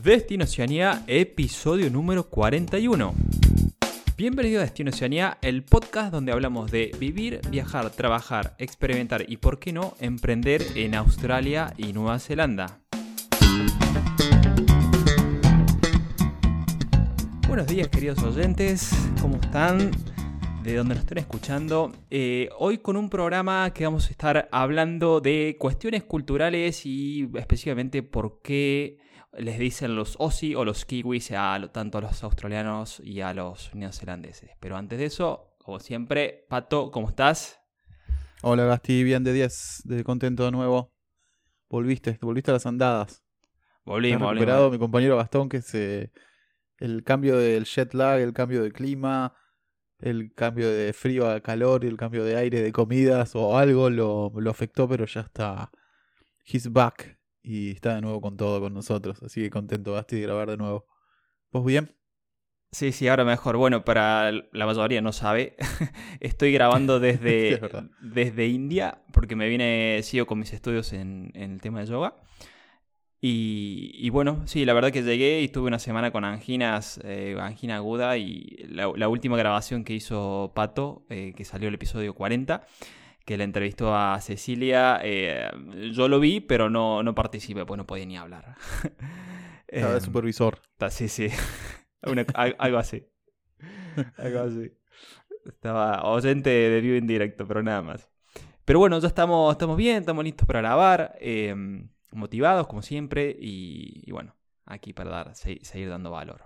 Destino Oceanía, episodio número 41. Bienvenido a Destino Oceanía, el podcast donde hablamos de vivir, viajar, trabajar, experimentar y, por qué no, emprender en Australia y Nueva Zelanda. Buenos días queridos oyentes, ¿cómo están? De donde nos estén escuchando. Eh, hoy con un programa que vamos a estar hablando de cuestiones culturales y específicamente por qué les dicen los Aussie o los Kiwis a tanto a los australianos y a los neozelandeses. Pero antes de eso, como siempre, Pato, ¿cómo estás? Hola Gasti, bien de 10, de contento de nuevo. Volviste, volviste a las andadas. Volvimos, Está recuperado mi compañero Gastón que se el cambio del jet lag, el cambio de clima, el cambio de frío a calor y el cambio de aire, de comidas o algo lo, lo afectó, pero ya está. He's back y está de nuevo con todo con nosotros. Así que contento, Basti, de grabar de nuevo. ¿Vos bien? Sí, sí, ahora mejor. Bueno, para la mayoría no sabe, estoy grabando desde, desde India porque me vine, sigo con mis estudios en, en el tema de yoga. Y, y bueno, sí, la verdad que llegué y estuve una semana con anginas, eh, angina aguda y la, la última grabación que hizo Pato, eh, que salió el episodio 40, que le entrevistó a Cecilia, eh, yo lo vi, pero no, no participé, pues no podía ni hablar. Estaba de Em, supervisor. Sí, sí. Una- al- algo así. Algo así. Estaba oyente de vivo en directo, pero nada más. Pero bueno, ya estamos, estamos bien, estamos listos para grabar, eh, motivados como siempre y, y bueno, aquí para dar, se- seguir dando valor.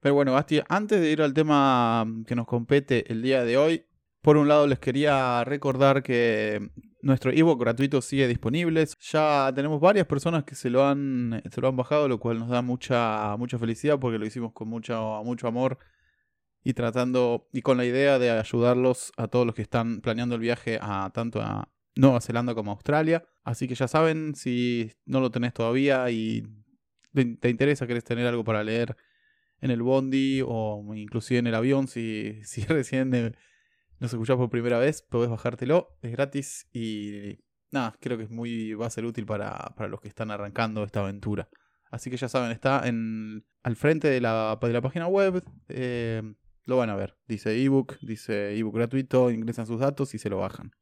Pero bueno, Basti, antes de ir al tema que nos compete el día de hoy, por un lado les quería recordar que nuestro ebook gratuito sigue disponible. Ya tenemos varias personas que se lo han, se lo han bajado, lo cual nos da mucha, mucha felicidad porque lo hicimos con mucho, mucho amor y tratando y con la idea de ayudarlos a todos los que están planeando el viaje a tanto a Nueva Zelanda como a Australia. Así que ya saben, si no lo tenés todavía y te, te interesa, querés tener algo para leer en el bondi o inclusive en el avión, si, si recién eh, nos escuchás por primera vez, podés bajártelo, es gratis y nada, creo que es muy, va a ser útil para, para los que están arrancando esta aventura. Así que ya saben, está en, al frente de la, de la página web, eh, lo van a ver. Dice ebook, dice ebook gratuito, ingresan sus datos y se lo bajan.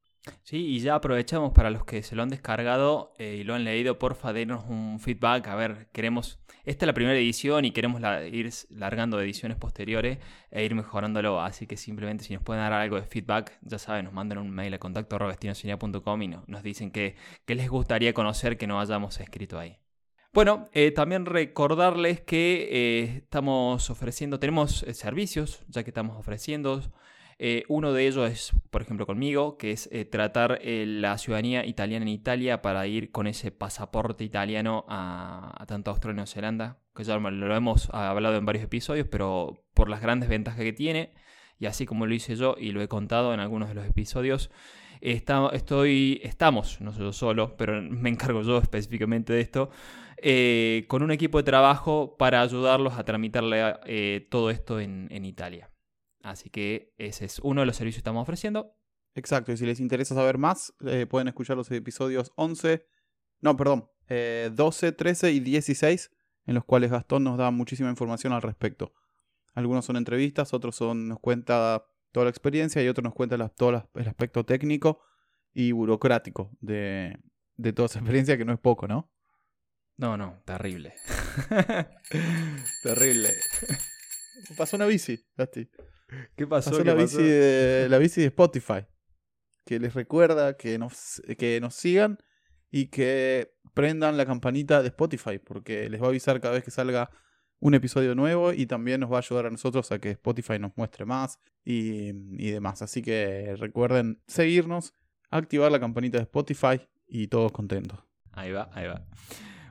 Sí, y ya aprovechamos para los que se lo han descargado eh, y lo han leído, porfa, denos un feedback. A ver, queremos. Esta es la primera edición y queremos ir largando ediciones posteriores e ir mejorándolo. Así que simplemente si nos pueden dar algo de feedback, ya saben, nos mandan un mail a contacto y no- nos dicen que, les gustaría conocer que no hayamos escrito ahí. Bueno, eh, también recordarles que eh, estamos ofreciendo, tenemos servicios, ya que estamos ofreciendo. Eh, uno de ellos es, por ejemplo, conmigo, que es eh, tratar eh, la ciudadanía italiana en Italia para ir con ese pasaporte italiano a, tanto Australia y Nueva Zelanda, que ya lo hemos hablado en varios episodios, pero por las grandes ventajas que tiene, y así como lo hice yo y lo he contado en algunos de los episodios, estoy, estamos, no soy yo solo, pero me encargo yo específicamente de esto, con un equipo de trabajo para ayudarlos a tramitarle todo esto en Italia. Así que ese es uno de los servicios que estamos ofreciendo. Exacto, y si les interesa saber más, eh, pueden escuchar los episodios 11, no, perdón, eh, 12, 13 y 16, en los cuales Gastón nos da muchísima información al respecto. Algunos son entrevistas, otros son, nos cuenta toda la experiencia y otros nos cuenta la- todo la- el aspecto técnico y burocrático de, de toda esa experiencia, que no es poco, ¿no? No, no, terrible. terrible. Pasó una bici, Gasti. ¿Qué pasó? Pasó ¿Qué la pasó? bici, de, la bici de Spotify. Que les recuerda que nos, que nos sigan y que prendan la campanita de Spotify. Porque les va a avisar cada vez que salga un episodio nuevo. Y también nos va a ayudar a nosotros a que Spotify nos muestre más y, y demás. Así que recuerden seguirnos, activar la campanita de Spotify y todos contentos. Ahí va, ahí va.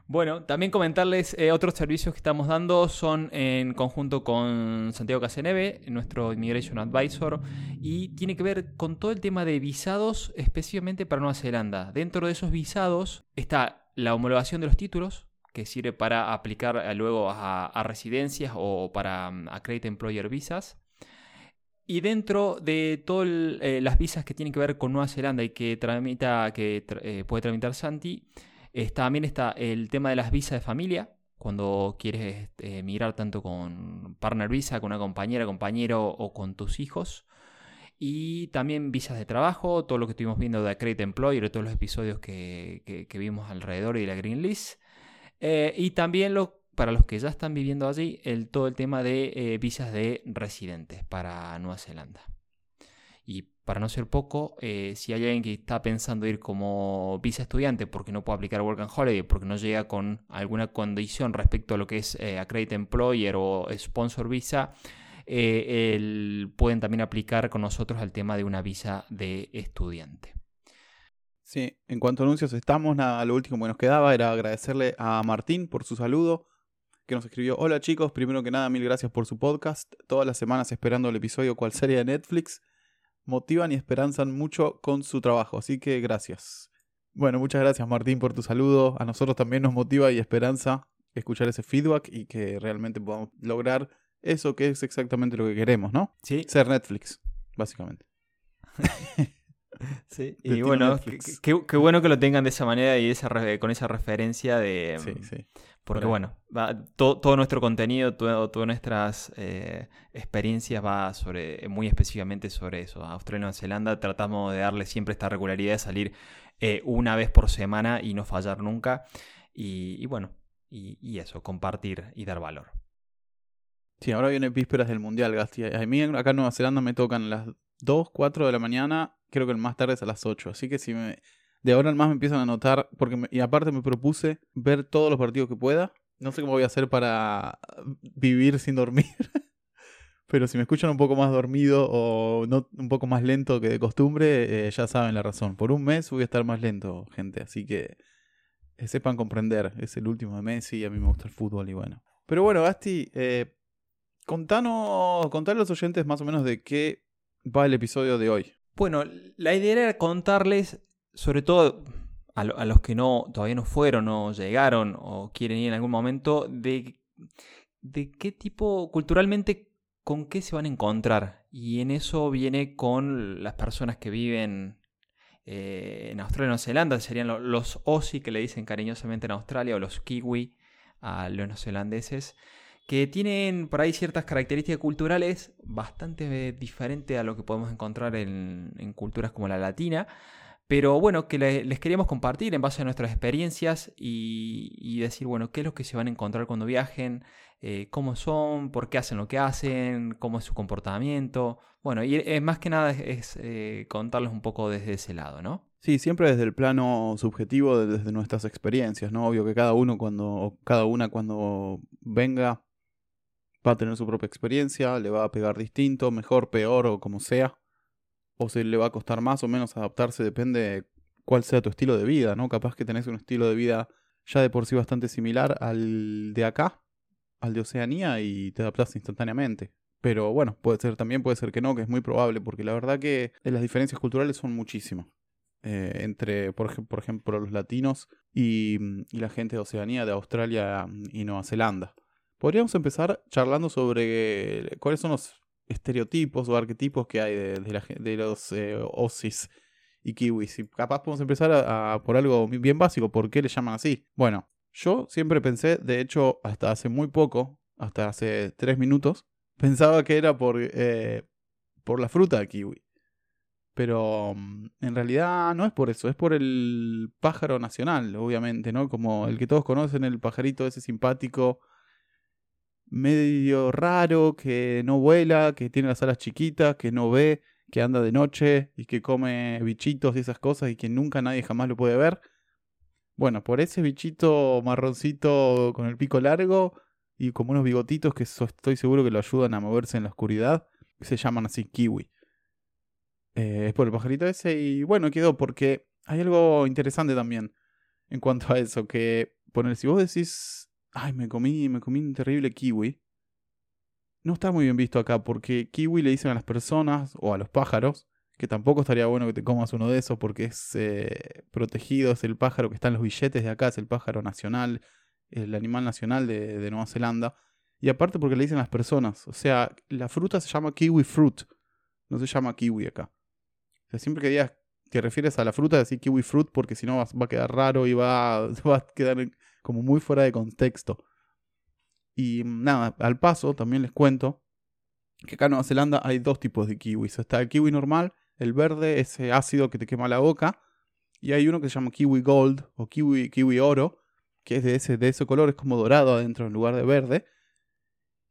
Bueno, también comentarles eh, otros servicios que estamos dando son en conjunto con Santiago Caseneve, nuestro Immigration Advisor, y tiene que ver con todo el tema de visados específicamente para Nueva Zelanda. Dentro de esos visados está la homologación de los títulos, que sirve para aplicar eh, luego a, a residencias o para mm, Accredited Employer Visas. Y dentro de todas las visas que tienen que ver con Nueva Zelanda y que tramita, que eh, puede tramitar Santi, es- también está el tema de las visas de familia, cuando quieres este, migrar tanto con partner visa, con una compañera, compañero o con tus hijos. Y también visas de trabajo, todo lo que estuvimos viendo de Accredit Employer, todos los episodios que, vimos alrededor y de la Green List. Eh, y también lo, para los que ya están viviendo allí, el, todo el tema de eh, visas de residentes para Nueva Zelanda. Para no ser poco, eh, si hay alguien que está pensando ir como visa estudiante porque no puede aplicar Work and Holiday, porque no llega con alguna condición respecto a lo que es eh, Employer o Sponsor Visa, eh, pueden también aplicar con nosotros al tema de una visa de estudiante. Sí, en cuanto a anuncios estamos, nada, lo último que nos quedaba era agradecerle a Martín por su saludo, que nos escribió, hola chicos, primero que nada mil gracias por su podcast, todas las semanas esperando el episodio cual serie de Netflix, motivan y esperanzan mucho con su trabajo. Así que gracias. Bueno, muchas gracias Martín por tu saludo. A nosotros también nos motiva y esperanza escuchar ese feedback y que realmente podamos lograr eso que es exactamente lo que queremos, ¿no? Sí. Ser Netflix, básicamente. sí, y bueno, qué bueno que lo tengan de esa manera y esa, con esa referencia de... Sí, sí. Porque bueno, todo, nuestro contenido, todas nuestras eh, experiencias va sobre, muy específicamente sobre eso. A Australia y Nueva Zelanda tratamos de darle siempre esta regularidad de salir eh, una vez por semana y no fallar nunca. Y, bueno, y, eso, compartir y dar valor. Sí, ahora viene vísperas del Mundial, Gasti. A mí acá en Nueva Zelanda me tocan las 2, 4 de la mañana, creo que el más tarde es a las 8. Así que si me, de ahora en más me empiezan a notar, porque y aparte me propuse ver todos los partidos que pueda. No sé cómo voy a hacer para vivir sin dormir. Pero si me escuchan un poco más dormido o no, un poco más lento que de costumbre, eh, ya saben la razón. Por un mes voy a estar más lento, gente. Así que eh, sepan comprender. Es el último de Messi a mí me gusta el fútbol y bueno. Pero bueno, Gasti, eh, contanos, a los oyentes más o menos de qué va el episodio de hoy. Bueno, la idea era contarles sobre todo a, los que no todavía no fueron o llegaron o quieren ir en algún momento, de, de qué tipo, culturalmente, con qué se van a encontrar. Y en eso viene con las personas que viven eh, en Australia y Nueva Zelanda, serían los Aussie que le dicen cariñosamente en Australia, o los Kiwi a los neozelandeses, que tienen por ahí ciertas características culturales bastante diferentes a lo que podemos encontrar en, en culturas como la latina. Pero bueno, que les queríamos compartir en base a nuestras experiencias y, decir, bueno, qué es lo que se van a encontrar cuando viajen, eh, cómo son, por qué hacen lo que hacen, cómo es su comportamiento. Bueno, y más que nada es, eh, contarles un poco desde ese lado, ¿no? Sí, siempre desde el plano subjetivo, desde nuestras experiencias, ¿no? Obvio que cada uno cuando, cada una cuando venga va a tener su propia experiencia, le va a pegar distinto, mejor, peor o como sea o se le va a costar más o menos adaptarse, depende cuál sea tu estilo de vida, ¿no? Capaz que tenés un estilo de vida ya de por sí bastante similar al de acá, al de Oceanía, y te adaptas instantáneamente. Pero bueno, puede ser también, puede ser que no, que es muy probable, porque la verdad que las diferencias culturales son muchísimas. Eh, entre, por, ejemplo, los latinos y, y, la gente de Oceanía, de Australia y Nueva Zelanda. Podríamos empezar charlando sobre cuáles son los estereotipos o arquetipos que hay de, los eh, Ossis y Kiwis. Y capaz podemos empezar a, por algo bien básico. ¿Por qué le llaman así? Bueno, yo siempre pensé, de hecho, hasta hace muy poco, hasta hace tres minutos, pensaba que era por, eh, por la fruta de kiwi. Pero mm, en realidad no es por eso, es por el pájaro nacional, obviamente, ¿no? Como el que todos conocen, el pajarito ese simpático medio raro, que no vuela, que tiene las alas chiquitas, que no ve, que anda de noche y que come bichitos y esas cosas y que nunca nadie jamás lo puede ver. Bueno, por ese bichito marroncito con el pico largo y como unos bigotitos que estoy seguro que lo ayudan a moverse en la oscuridad, se llaman así kiwi. Eh, es por el pajarito ese y bueno, quedó porque hay algo interesante también en cuanto a eso, que poner, si vos decís Ay, me comí, me comí un terrible kiwi. No está muy bien visto acá porque kiwi le dicen a las personas o a los pájaros que tampoco estaría bueno que te comas uno de esos porque es eh, protegido, es el pájaro que está en los billetes de acá, es el pájaro nacional, el animal nacional de, de Nueva Zelanda. Y aparte porque le dicen a las personas, o sea, la fruta se llama kiwi fruit, no se llama kiwi acá. O sea, siempre que digas que refieres a la fruta, decir kiwi fruit porque si no va, a quedar raro y va, va a quedar como muy fuera de contexto. Y nada, al paso también les cuento que acá en Nueva Zelanda hay dos tipos de kiwis. Está el kiwi normal, el verde, ese ácido que te quema la boca. Y hay uno que se llama kiwi gold o kiwi, kiwi oro, que es de ese, de ese color, es como dorado adentro en lugar de verde.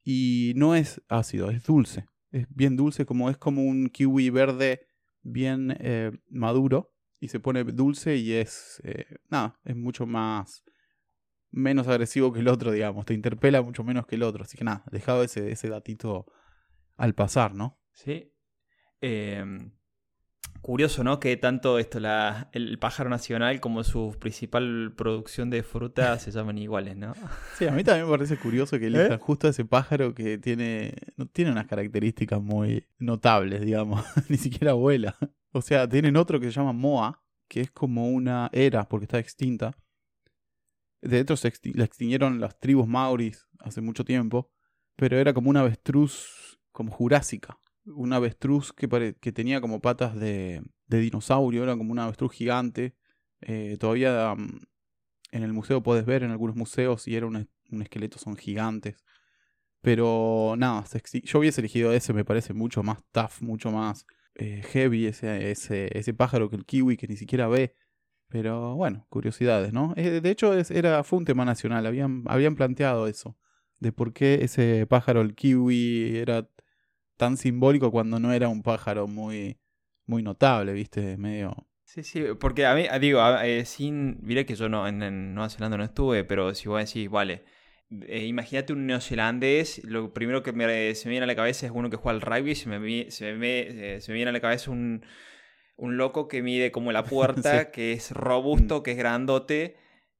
Y no es ácido, es dulce. Es bien dulce, como es como un kiwi verde bien eh, maduro. Y se pone dulce y es. Eh, nada, es mucho más. Menos agresivo que el otro, digamos. Te interpela mucho menos que el otro. Así que nada, dejado ese, ese datito al pasar, ¿no? Sí. Em, curioso, ¿no? Que tanto esto, la, el pájaro nacional como su principal producción de fruta se llaman iguales, ¿no? Sí, a mí también me parece curioso que elijan ¿Eh? justo ese pájaro que tiene, no tiene unas características muy notables, digamos, ni siquiera vuela. O sea, tienen otro que se llama Moa, que es como una era, porque está extinta. De hecho, se la extinguieron las tribus maoris hace mucho tiempo, pero era como una avestruz como jurásica un avestruz que, que tenía como patas de, de, dinosaurio, era como un avestruz gigante. Eh, todavía mm, en el museo puedes ver en algunos museos y era un, un esqueleto, son gigantes. Pero nada, yo hubiese elegido ese, me parece mucho más tough, mucho más eh, heavy ese, ese, pájaro que el kiwi que ni siquiera ve. Pero bueno, curiosidades, ¿no? Eh, de hecho, era, fue un tema nacional, habían, habían planteado eso, de por qué ese pájaro, el kiwi, era tan simbólico cuando no era un pájaro muy, muy notable, ¿viste? Medio... Sí, sí, porque a mí, digo, eh, sin, diré que yo no, en, Nueva Zelanda no estuve, pero si vos decís, vale, eh, imagínate un neozelandés, lo primero que me, se me viene a la cabeza es uno que juega al rugby, se me, se me, se me viene a la cabeza un, un, loco que mide como la puerta, que es robusto, que es grandote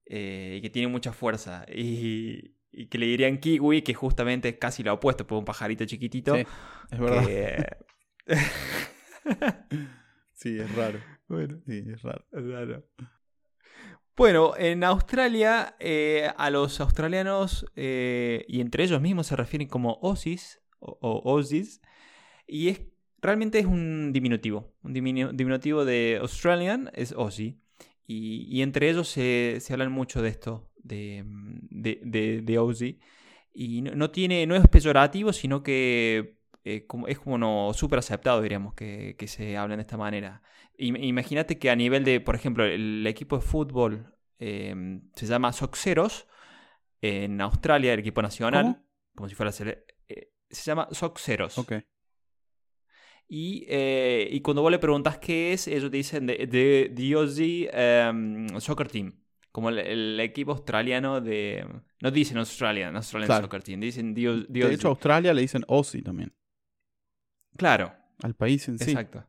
y que tiene mucha fuerza. Y, y que le dirían kiwi, que justamente es casi lo opuesto, por un pajarito chiquitito. Sí, es verdad. sí, es raro. Bueno, sí, es raro. Bueno, en Australia eh, a los australianos eh, y entre ellos mismos se refieren como Osis o, Aussies y es realmente es un diminutivo, un diminutivo de Australian es Aussie y, entre ellos se, se hablan mucho de esto, de, de, de, Y no, tiene, no es peyorativo, sino que eh, es como no, súper aceptado, diríamos, que, se hablen de esta manera. Imagínate que a nivel de, por ejemplo, el equipo de fútbol em, se llama Soxeros en Australia, el equipo nacional, como si fuera eh, se llama Soxeros. Ok. Y, eh, y, cuando vos le preguntas qué es, ellos dicen de, de, em, Soccer Team. Como el, equipo australiano de. No dicen Australian, Australian Soccer Team, dicen Dios. De hecho, a Australia le dicen Aussie también. Claro. Al país en sí. Exacto.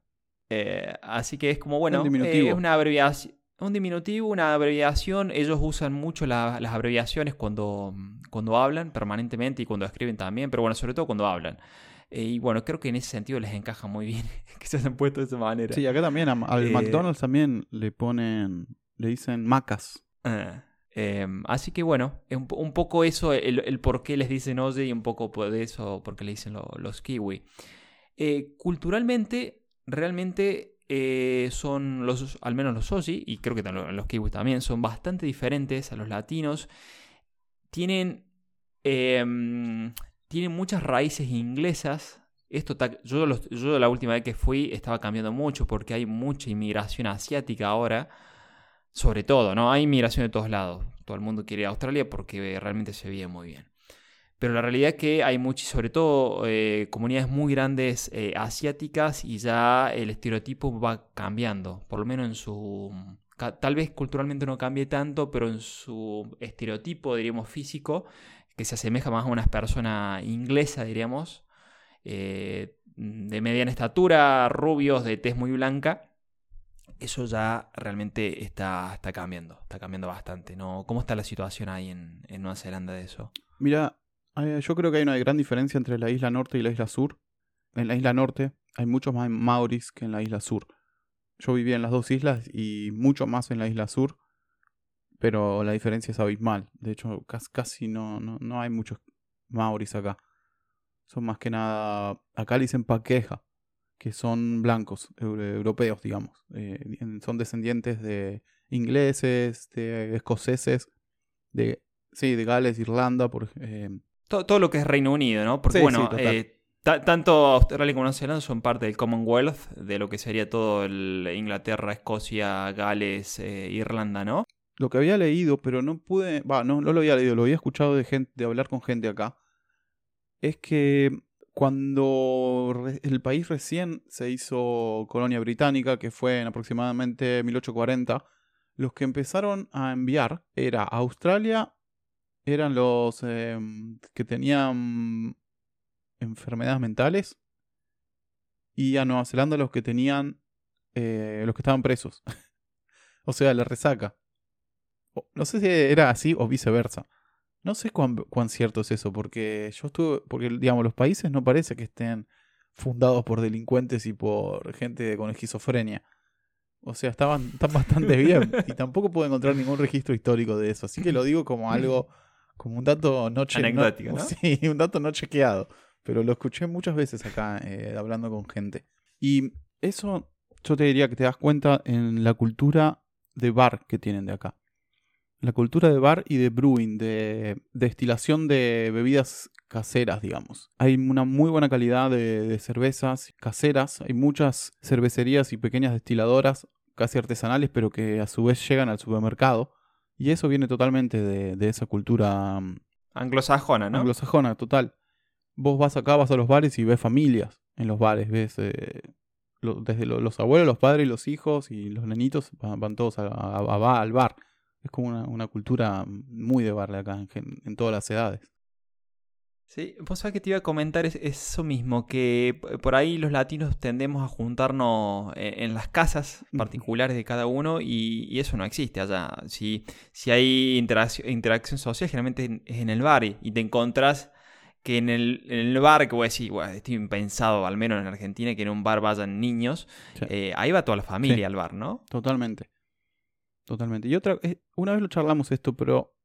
Eh, así que es como, bueno, eh, es una abreviación. Un diminutivo, una abreviación. Ellos usan mucho las abreviaciones cuando, cuando hablan permanentemente y cuando escriben también, pero bueno, sobre todo cuando hablan. Eh, y bueno, creo que en ese sentido les encaja muy bien que se hayan puesto de esa manera. Sí, acá también al McDonald's también le ponen, le dicen macas. Ah, em, así que bueno, un, un poco eso, el, por qué les dicen Oye y un poco de eso, por qué le dicen los kiwi. Eh, culturalmente, realmente eh, son los, al menos los Ozi, y creo que los kiwi también, son bastante diferentes a los latinos. Tienen, tienen muchas raíces inglesas. Esto yo, yo la última vez que fui estaba cambiando mucho porque hay mucha inmigración asiática ahora sobre todo, ¿no? Hay inmigración de todos lados. Todo el mundo quiere a Australia porque realmente se vive muy bien. Pero la realidad es que hay muchas, sobre todo eh, comunidades muy grandes eh, asiáticas y ya el estereotipo va cambiando, por lo menos en su... Tal vez culturalmente no cambie tanto, pero en su estereotipo, diríamos, físico, que se asemeja más a una persona inglesa, diríamos, eh, de mediana estatura, rubios, de tez muy blanca, eso ya realmente está, está cambiando, está cambiando bastante. ¿no? ¿Cómo está la situación ahí en, Nueva Zelanda de eso? Mira, yo creo que hay una gran diferencia entre la isla norte y la isla sur. En la isla norte hay muchos más maoris que en la isla sur. Yo vivía en las dos islas y mucho más en la isla sur, pero la diferencia es abismal. De hecho, casi, no, no, no hay muchos maoris acá. Son más que nada, acá le dicen paqueja que son blancos, europeos, digamos. Eh, son descendientes de ingleses, de escoceses, de, sí, de Gales, Irlanda, por, eh, todo, lo que es Reino Unido, ¿no? Porque bueno, eh, tanto Australia como Nueva Zelanda son parte del Commonwealth, de lo que sería todo el Inglaterra, Escocia, Gales, eh, Irlanda, ¿no? Lo que había leído, pero no pude, va, no, no lo había leído, lo había escuchado de gente, de hablar con gente acá, es que cuando el país recién se hizo colonia británica, que fue en aproximadamente 1840, los que empezaron a enviar era Australia, eran los em, que tenían enfermedades mentales, y a Nueva Zelanda los que tenían, eh, los que estaban presos. o sea, la resaca. No sé si era así o viceversa. No sé cuán, cuán cierto es eso, porque yo estuve, porque digamos, los países no parece que estén fundados por delincuentes y por gente con esquizofrenia. O sea, estaban, están bastante bien y tampoco puedo encontrar ningún registro histórico de eso. Así que lo digo como algo, como un dato no, chequeado. Sí, un dato no chequeado. Pero lo escuché muchas veces acá eh, hablando con gente. Y eso yo te diría que te das cuenta en la cultura de bar que tienen de acá la cultura de bar y de brewing, de destilación de bebidas caseras, digamos. Hay una muy buena calidad de, cervezas caseras, hay muchas cervecerías y pequeñas destiladoras casi artesanales, pero que a su vez llegan al supermercado. Y eso viene totalmente de, esa cultura mm, anglosajona, ¿no? Anglosajona, total. Vos vas acá, vas a los bares y ves familias en los bares, ves eh, desde los abuelos, los padres los hijos y los nenitos van, todos al bar. Es como una, cultura muy de barrio acá, en, todas las edades. Sí, vos sabés que te iba a comentar eso mismo, que por ahí los latinos tendemos a juntarnos e, en, las casas particulares de cada uno y, eso no existe allá. Si, si hay interacción, social, generalmente es en el bar y te encontrás que en el, en el bar, que voy a decir, bueno, estoy impensado, al menos en Argentina, que en un bar vayan niños, eh, ahí va toda la familia al bar, ¿no? Totalmente. Totalmente. Y otra, eh, una vez lo charlamos esto, pero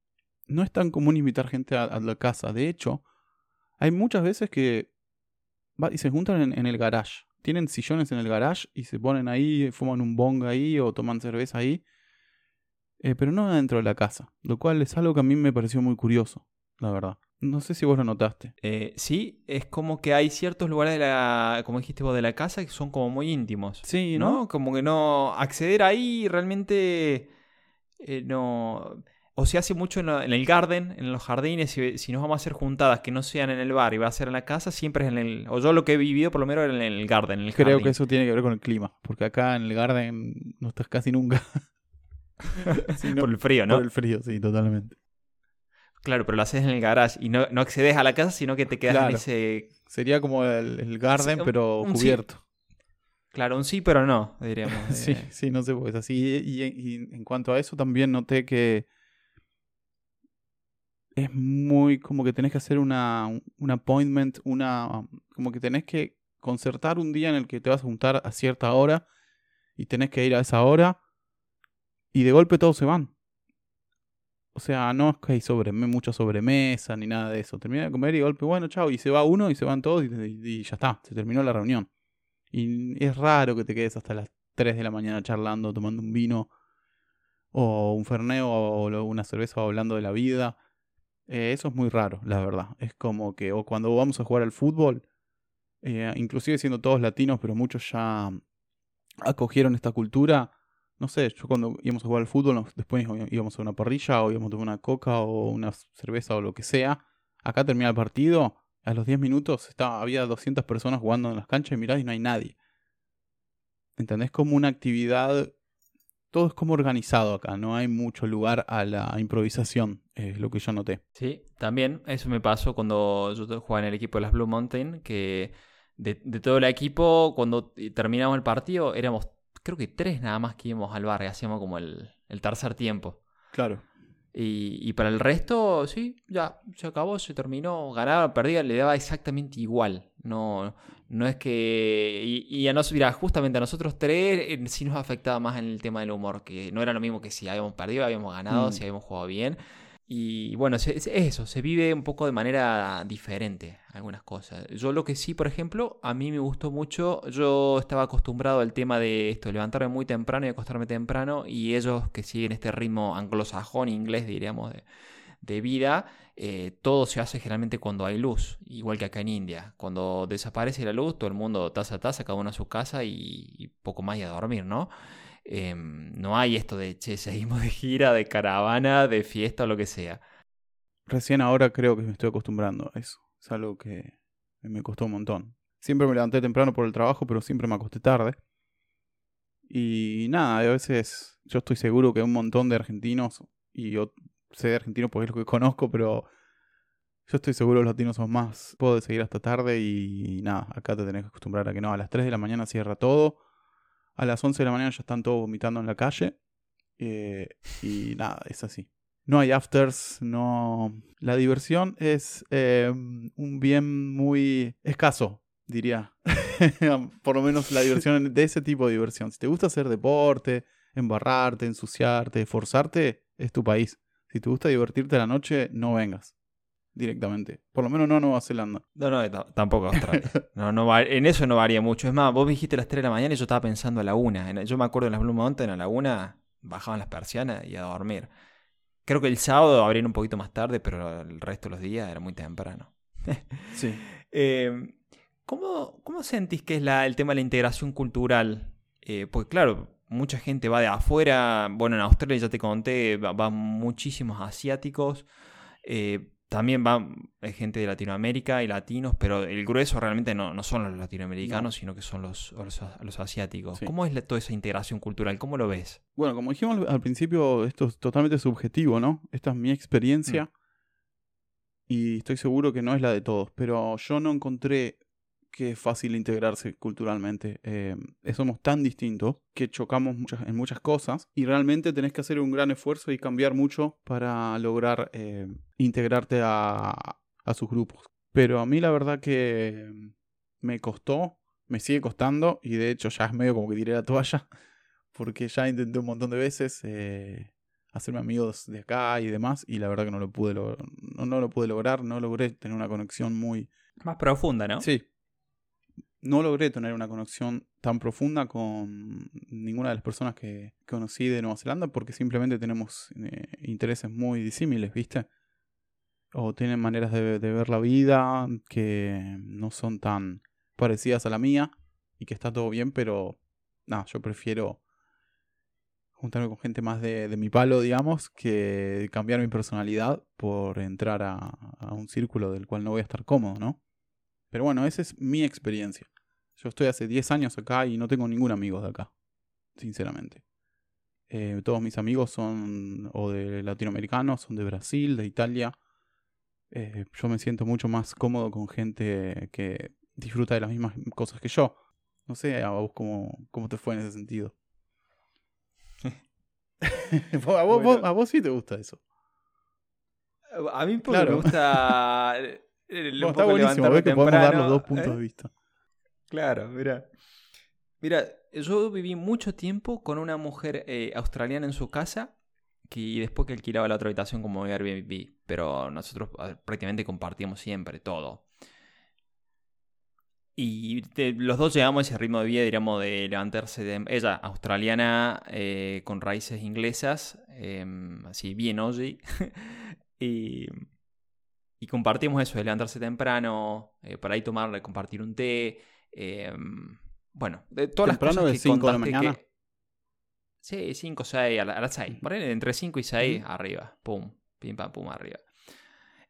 no es tan común invitar gente a, la casa. De hecho, hay muchas veces que va, y se juntan en, el garage. Tienen sillones en el garage y se ponen ahí, fuman un bong ahí o toman cerveza ahí. Eh, pero no dentro de la casa. Lo cual es algo que a mí me pareció muy curioso, la verdad. No sé si vos lo notaste. Eh, sí, es como que hay ciertos lugares de la, como dijiste vos, de la casa que son como muy íntimos. Sí, ¿no? Como que no acceder ahí realmente eh, no... O se hace mucho en, el garden, en los jardines, si, si, nos vamos a hacer juntadas que no sean en el bar y va a ser en la casa, siempre es en el... O yo lo que he vivido por lo menos en el garden, en el Creo que eso tiene que ver con el clima, porque acá en el garden no estás casi nunca. por el frío, ¿no? Por el frío, sí, totalmente. Claro, pero lo haces en el garage y no, no accedes a la casa, sino que te quedas en ese... Sería como el, garden, pero cubierto. Claro, un sí, pero no, diríamos. sí, eh. sí, no sé, pues así. Y, en cuanto a eso, también noté que es muy como que tenés que hacer una, un appointment, una. como que tenés que concertar un día en el que te vas a juntar a cierta hora y tenés que ir a esa hora y de golpe todos se van. O sea, no es que hay sobre, mucha sobremesa ni nada de eso. Termina de comer y de golpe, bueno, chao, y se va uno y se van todos y ya está, se terminó la reunión. Y es raro que te quedes hasta las 3 de la mañana charlando, tomando un vino o un ferneo o una cerveza o hablando de la vida. Eh, eso es muy raro, la verdad. Es como que o cuando vamos a jugar al fútbol, eh, inclusive siendo todos latinos, pero muchos ya acogieron esta cultura. No sé, yo cuando íbamos a jugar al fútbol, después íbamos a una parrilla o íbamos a tomar una coca o una cerveza o lo que sea. Acá termina el partido a los 10 minutos estaba, había 200 personas jugando en las canchas y mirás y no hay nadie. ¿Entendés? Como una actividad. Todo es como organizado acá, no hay mucho lugar a la improvisación, es lo que yo noté. Sí, también eso me pasó cuando yo jugaba en el equipo de las Blue Mountain, que de, todo el equipo, cuando terminamos el partido, éramos creo que tres nada más que íbamos al bar y hacíamos como el, el tercer tiempo. Claro. Y, para el resto, sí, ya, se acabó, se terminó, ganaba, perdía, le daba exactamente igual. No, no es que. Y, a nosotros, mira, justamente a nosotros tres eh, sí nos afectaba más en el tema del humor, que no era lo mismo que si habíamos perdido, habíamos ganado, mm. si habíamos jugado bien. Y bueno, es eso, se vive un poco de manera diferente algunas cosas. Yo lo que sí, por ejemplo, a mí me gustó mucho, yo estaba acostumbrado al tema de esto, levantarme muy temprano y acostarme temprano, y ellos que siguen este ritmo anglosajón, inglés, diríamos, de vida, eh, todo se hace generalmente cuando hay luz, igual que acá en India. Cuando desaparece la luz, todo el mundo taza a taza, cada uno a su casa y, poco más y a dormir, ¿no? Em, no hay esto de, che, de gira, de caravana, de fiesta o lo que sea. Recién ahora creo que me estoy acostumbrando a eso. Es algo que me costó un montón. Siempre me levanté temprano por el trabajo, pero siempre me acosté tarde. Y nada, a veces yo estoy seguro que un montón de argentinos, y yo sé de argentinos porque es lo que conozco, pero yo estoy seguro que los latinos son más. Puedo seguir hasta tarde y nada, acá te tenés que acostumbrar a que no, a las 3 de la mañana cierra todo, a las 11 de la mañana ya están todos vomitando en la calle, eh, y nada, es así. No hay afters, no... La diversión es eh, un bien muy escaso, diría. Por lo menos la diversión de ese tipo de diversión. Si te gusta hacer deporte, embarrarte, ensuciarte, esforzarte, es tu país. Si te gusta divertirte la noche, no vengas directamente. Por lo menos no a Nueva Zelanda. No, no, tampoco a Australia. no, no, en eso no varía mucho. Es más, vos dijiste a las 3 de la mañana y yo estaba pensando a la 1. Yo me acuerdo en las Blue Mountain a la 1 bajaban las persianas y a dormir. Creo que el sábado abrían un poquito más tarde, pero el resto de los días era muy temprano. sí. Eh, ¿cómo, ¿cómo, sentís que es la, el tema de la integración cultural? Eh, porque claro, mucha gente va de afuera. Bueno, en Australia ya te conté, van muchísimos asiáticos. Eh, también va gente de Latinoamérica y latinos, pero el grueso realmente no, no son los latinoamericanos, sino que son los, los, asiáticos. ¿Cómo es toda esa integración cultural? ¿Cómo lo ves? Bueno, como dijimos al principio, esto es totalmente subjetivo, ¿no? Esta es mi experiencia mm. y estoy seguro que no es la de todos, pero yo no encontré que es fácil integrarse culturalmente. Eh, somos tan distintos que chocamos en muchas cosas y realmente tenés que hacer un gran esfuerzo y cambiar mucho para lograr eh, integrarte a, a sus grupos. Pero a mí la verdad que me costó, me sigue costando y de hecho ya es medio como que tiré la toalla porque ya intenté un montón de veces eh, hacerme amigos de acá y demás y la verdad que no lo pude no, no, lo pude lograr, no logré tener una conexión muy más profunda, ¿no? Sí, no logré tener una conexión tan profunda con ninguna de las personas que, conocí de Nueva Zelanda porque simplemente tenemos eh, intereses muy disímiles, ¿viste? O tienen maneras de, ver la vida que no son tan parecidas a la mía y que está todo bien, pero nada, yo prefiero juntarme con gente más de, mi palo, digamos, que cambiar mi personalidad por entrar a, a un círculo del cual no voy a estar cómodo, ¿no? Pero bueno, esa es mi experiencia. Yo estoy hace 10 años acá y no tengo ningún amigo de acá, sinceramente. Eh, todos mis amigos son o de latinoamericanos, son de Brasil, de Italia. Eh, yo me siento mucho más cómodo con gente que disfruta de las mismas cosas que yo. No sé a vos cómo, cómo te fue en ese sentido. a, vos, a, vos, sí te gusta eso. A mí porque me gusta... está buenísimo, ves que podemos dar los dos puntos de ¿eh? vista. Claro, mira. Mira, yo viví mucho tiempo con una mujer eh, australiana en su casa y después que alquilaba la otra habitación como Airbnb, pero nosotros prácticamente compartíamos siempre todo. Y los dos llegamos a ese ritmo de vida, diríamos, de levantarse de... Ella, australiana, eh, con raíces inglesas, em, así bien hoy. y, y compartimos eso, de levantarse temprano, eh, para ir tomar, compartir un té, Em, bueno, de todas las cosas de 5 de la mañana. Sí, 5, 6, a, las 6. Por ahí, entre 5 y 6, arriba. Pum, pim, pam, pum, arriba.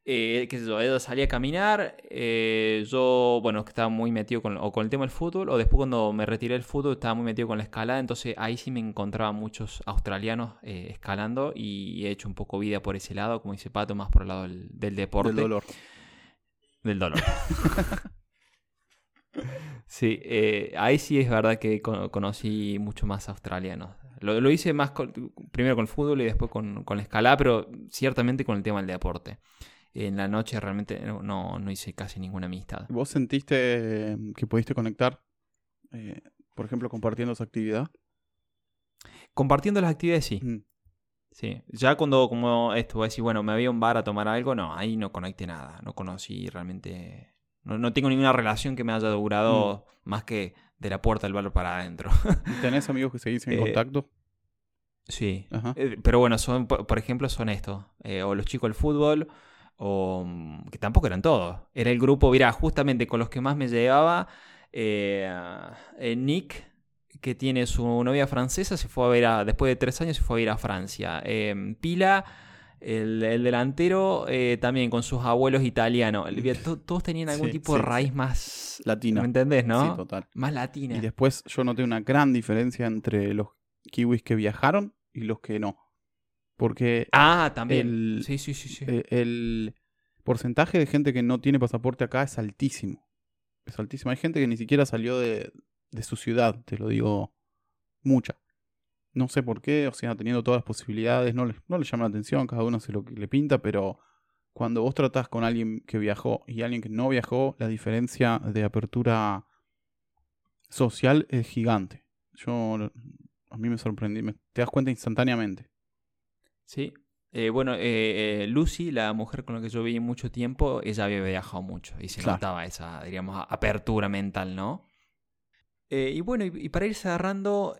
Eh, qué sé yo, ella salía a caminar, eh, yo, bueno, estaba muy metido con, o con el tema del fútbol, o después cuando me retiré del fútbol estaba muy metido con la escalada, entonces ahí sí me encontraba muchos australianos eh, escalando y he hecho un poco vida por ese lado, como dice Pato, más por el lado del, del deporte. Del dolor. Del dolor. Sí, eh, ahí sí es verdad que conocí mucho más australianos. Lo, hice más primero con el fútbol y después con, la escalada, pero ciertamente con el tema del deporte. En la noche realmente no, no hice casi ninguna amistad. ¿Vos sentiste em, que pudiste conectar, eh, por ejemplo, compartiendo esa actividad? Compartiendo las actividades, sí. Mm. Sí, ya cuando como esto, voy a decir, bueno, me había un bar a tomar algo, no, ahí no conecté nada, no conocí realmente no, tengo ninguna relación que me haya durado mm. más que de la puerta del bar para adentro. ¿Tenés amigos que seguís en eh, contacto? Sí. Eh, Pero bueno, son, por ejemplo, son estos. eh, o los chicos del fútbol, o mm, que tampoco eran todos. Era el grupo, mira, justamente con los que más me llevaba. Nick, que tiene su novia francesa, se fue a ver a, después de tres años se fue a ir a Francia. Eh, Pila, el, el delantero, eh, también con sus abuelos italianos. Todos tenían algún Sí, tipo de raíz más... Latina. ¿Me entendés, no? Sí, total. más latina. Y después yo noté una gran diferencia entre los kiwis que viajaron y los que no. Porque Ah, también. el- sí, sí, sí. sí. eh, el porcentaje de gente que no tiene pasaporte acá es altísimo. Es altísimo. Hay gente que ni siquiera salió de, de su ciudad, te lo digo mucha. No sé por qué, o sea, teniendo todas las posibilidades, no les, no llama la atención, cada uno hace lo que le pinta, pero cuando vos tratás con alguien que viajó y alguien que no viajó, la diferencia de apertura social es gigante. Yo, a mí me sorprendí, me- te das cuenta instantáneamente. Sí. Eh, bueno, eh, eh, Lucy, la mujer con la que yo viví mucho tiempo, ella había viajado mucho y se Claro. notaba esa, diríamos, apertura mental, ¿no? Y bueno, y, y para ir cerrando,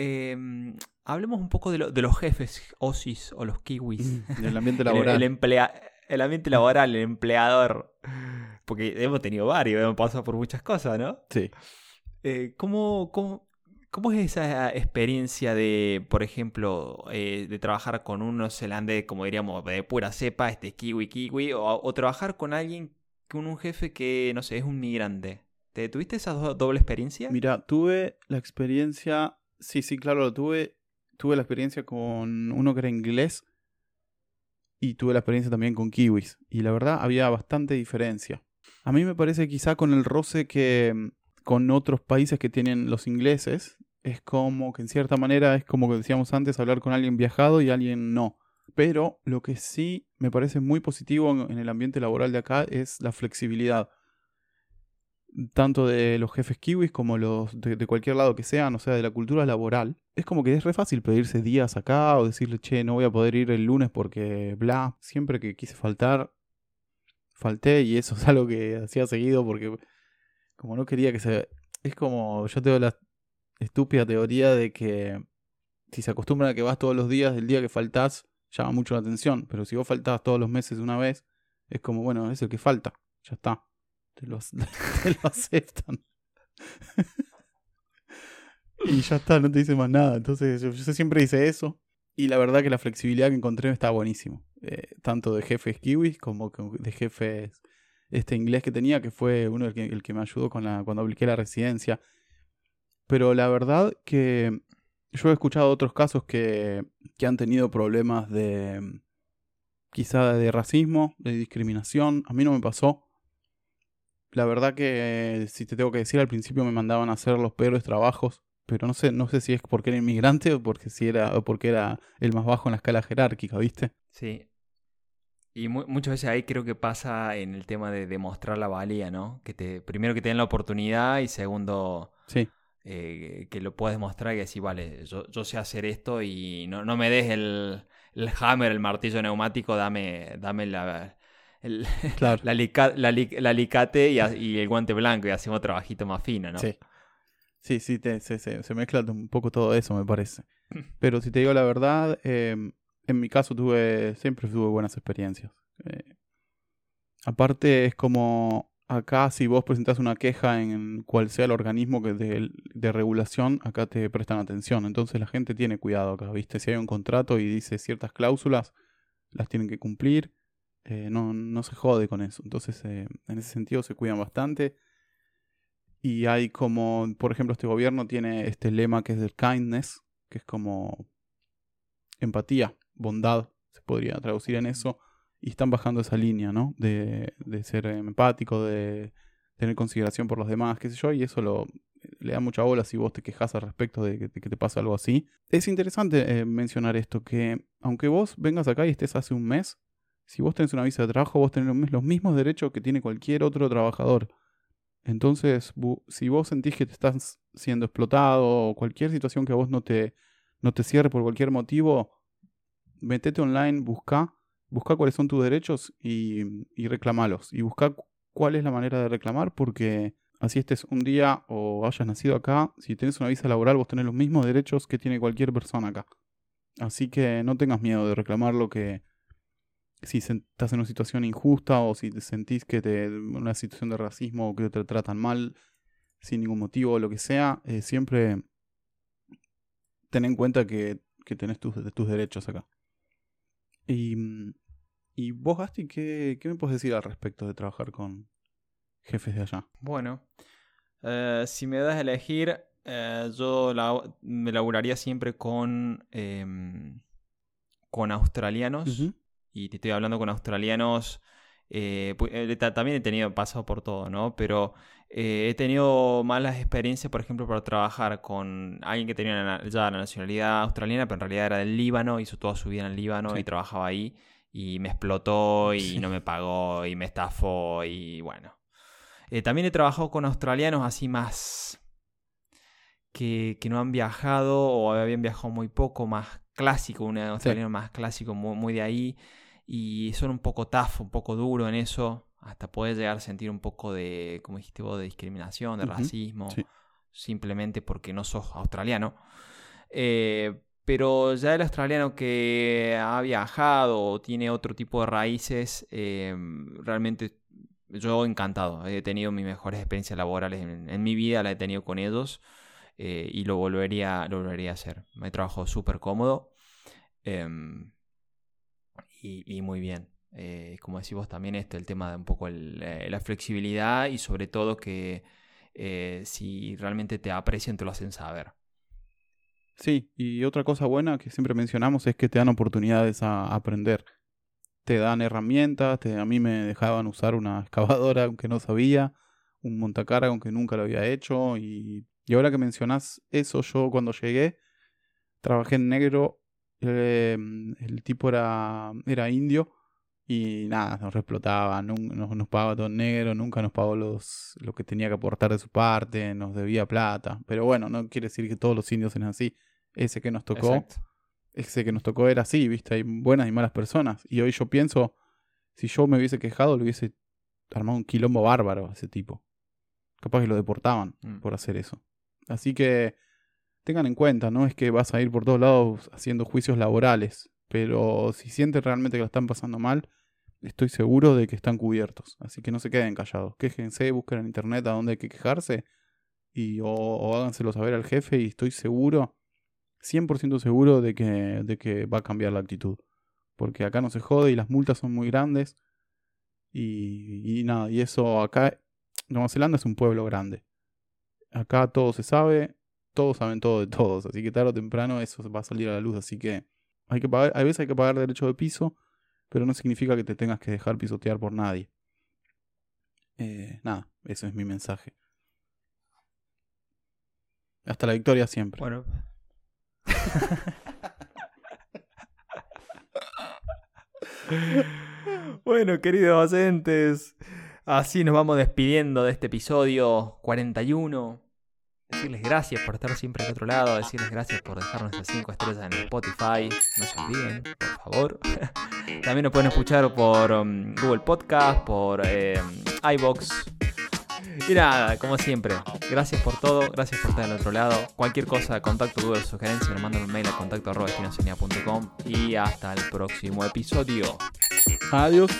eh, hablemos un poco de, lo- de los jefes OSIS o los kiwis. Del ambiente El- laboral. El, emplea- el ambiente laboral, el empleador. Porque hemos tenido varios, hemos pasado por muchas cosas, ¿no? Sí. Eh, ¿cómo, cómo, cómo es esa experiencia de, por ejemplo, eh, de trabajar con un neozelandés, como diríamos, de pura cepa, este kiwi kiwi, o, o trabajar con alguien, con un jefe que, no sé, es un migrante? ¿Te tuviste esa do- doble experiencia? Mira, tuve la experiencia, sí, sí, claro, lo tuve. Tuve la experiencia con uno que era inglés y tuve la experiencia también con kiwis. Y la verdad había bastante diferencia. A mí me parece quizá con el roce que mm, con otros países que tienen los ingleses, es como que en cierta manera es como que decíamos antes, hablar con alguien viajado y alguien no. Pero lo que sí me parece muy positivo en en el ambiente laboral de acá es la flexibilidad tanto de los jefes kiwis como los de, cualquier lado que sean, o sea, de la cultura laboral, es como que es re fácil pedirse días acá o decirle, che, no voy a poder ir el lunes porque bla, siempre que quise faltar, falté y eso es algo que hacía seguido porque como no quería que se... Es como, yo tengo la estúpida teoría de que si se acostumbran a que vas todos los días, el día que faltás, llama mucho la atención, pero si vos faltás todos los meses una vez, es como, bueno, es el que falta, ya está te lo, aceptan. y ya está, no te dice más nada. Entonces yo, siempre hice eso. Y la verdad que la flexibilidad que encontré está buenísimo. Eh, tanto de jefes kiwis como de jefes este inglés que tenía, que fue uno el que, el que me ayudó con la, cuando apliqué la residencia. Pero la verdad que yo he escuchado otros casos que, que han tenido problemas de quizá de racismo, de discriminación. A mí no me pasó. La verdad que, si te tengo que decir, al principio me mandaban a hacer los peores trabajos, pero no sé, no sé si es porque era inmigrante o porque si era, o porque era el más bajo en la escala jerárquica, ¿viste? Sí. Y mu- muchas veces ahí creo que pasa en el tema de demostrar la valía, ¿no? Que te, primero que te den la oportunidad y segundo Sí, eh, que lo puedas demostrar y decir, vale, yo, yo sé hacer esto y no, no me des el, el hammer, el martillo neumático, dame, dame la, el, claro. la, alica- la el alicate y, a- y el guante blanco y hacemos trabajito más fino, ¿no? Sí. Sí, sí, te- se, se- se mezcla un poco todo eso, me parece. Pero si te digo la verdad, eh, en mi caso tuve, siempre tuve buenas experiencias. Eh, aparte es como acá si vos presentás una queja en cual sea el organismo que de, de regulación, acá te prestan atención. Entonces la gente tiene cuidado acá, ¿viste? Si hay un contrato y dice ciertas cláusulas, las tienen que cumplir. Eh, no, no se jode con eso. Entonces, eh, en ese sentido se cuidan bastante. Y hay como, por ejemplo, este gobierno tiene este lema que es del kindness, que es como empatía, bondad, se podría traducir en eso. Y están bajando esa línea, ¿no? De, de ser empático, de tener consideración por los demás, qué sé yo, y eso lo, le da mucha bola si vos te quejas al respecto de que, de que te pasa algo así. Es interesante eh, mencionar esto, que aunque vos vengas acá y estés hace un mes, si vos tenés una visa de trabajo, vos tenés los, mismos derechos que tiene cualquier otro trabajador. Entonces, si vos sentís que te estás siendo explotado o cualquier situación que a vos no te, no te cierre por cualquier motivo, metete online, busca, busca cuáles son tus derechos y, y reclamalos. Y busca cu- cuál es la manera de reclamar, porque así estés un día o hayas nacido acá, si tenés una visa laboral, vos tenés los mismos derechos que tiene cualquier persona acá. Así que no tengas miedo de reclamar lo que, si estás en una situación injusta o si te sentís que te una situación de racismo o que te tratan mal sin ningún motivo o lo que sea, eh, siempre ten en cuenta que, que tenés tus, tus derechos acá. Y, y vos, Gasti, ¿qué, ¿qué me puedes decir al respecto de trabajar con jefes de allá? Bueno, eh, si me das a elegir, eh, yo me laburaría siempre con, em, con australianos y te estoy hablando con australianos, eh, eh, también he tenido, pasado por todo, ¿no? Pero eh, he tenido malas experiencias, por ejemplo, para trabajar con alguien que tenía ya la nacionalidad australiana, pero en realidad era del Líbano, hizo toda su vida en el Líbano y trabajaba ahí, y me explotó y no me pagó y me estafó y bueno. también he trabajado con australianos así más que, que, no han viajado o habían viajado muy poco, más clásico, un australiano más clásico, muy, muy de ahí y son un poco tough, un poco duro en eso. Hasta puedes llegar a sentir un poco de, como dijiste vos, de discriminación, de racismo, simplemente porque no sos australiano. Eh, pero ya el australiano que ha viajado o tiene otro tipo de raíces, eh, realmente yo encantado. He tenido mis mejores experiencias laborales en, mi vida, la he tenido con ellos eh, y lo volvería, lo volvería a hacer. Me trabajo súper cómodo. Em, y, muy bien. Eh, como decís vos también, esto, el tema de un poco eh, la flexibilidad y sobre todo que eh, si realmente te aprecian, te lo hacen saber. Sí, y otra cosa buena que siempre mencionamos es que te dan oportunidades a aprender. Te dan herramientas, a mí me dejaban usar una excavadora aunque no sabía, un montacara aunque nunca lo había hecho, y, y ahora que mencionás eso, yo cuando llegué trabajé en negro Em, el tipo era, era indio y nada, nos explotaba, nos, nos pagaba todo negro, nunca nos pagó los, lo que tenía que aportar de su parte, nos debía plata. Pero bueno, no quiere decir que todos los indios sean así. Ese que nos tocó, ese que nos tocó era así, viste, hay buenas y malas personas. Y hoy yo pienso, si yo me hubiese quejado, le hubiese armado un quilombo bárbaro a ese tipo. Capaz que lo deportaban mm. por hacer eso. Así que tengan en cuenta, no es que vas a ir por todos lados haciendo juicios laborales, pero si sienten realmente que lo están pasando mal, estoy seguro de que están cubiertos. Así que no se queden callados. Quéjense, busquen en internet a dónde hay que quejarse y o, háganselo saber al jefe y estoy seguro, 100% seguro de que, de que va a cambiar la actitud. Porque acá no se jode y las multas son muy grandes. Y, y nada, y eso acá, Nueva Zelanda es un pueblo grande. Acá todo se sabe, todos saben todo de todos, así que tarde o temprano eso va a salir a la luz, así que hay que pagar, a veces hay que pagar derecho de piso, pero no significa que te tengas que dejar pisotear por nadie. Eh, nada, ese es mi mensaje. Hasta la victoria siempre. Bueno. bueno, queridos docentes, así nos vamos despidiendo de este episodio 41 decirles gracias por estar siempre al otro llado, decirles gracias por dejarnos esas 5 estrellas en Spotify, no se olviden, por favor. También nos pueden escuchar por um, Google Podcast, por eh, iBox. Y nada, como siempre, gracias por todo, gracias por estar al otro lado. Cualquier cosa, contacto, duda, sugerencia, me mandan un mail a contacto y hasta el próximo episodio. Adiós.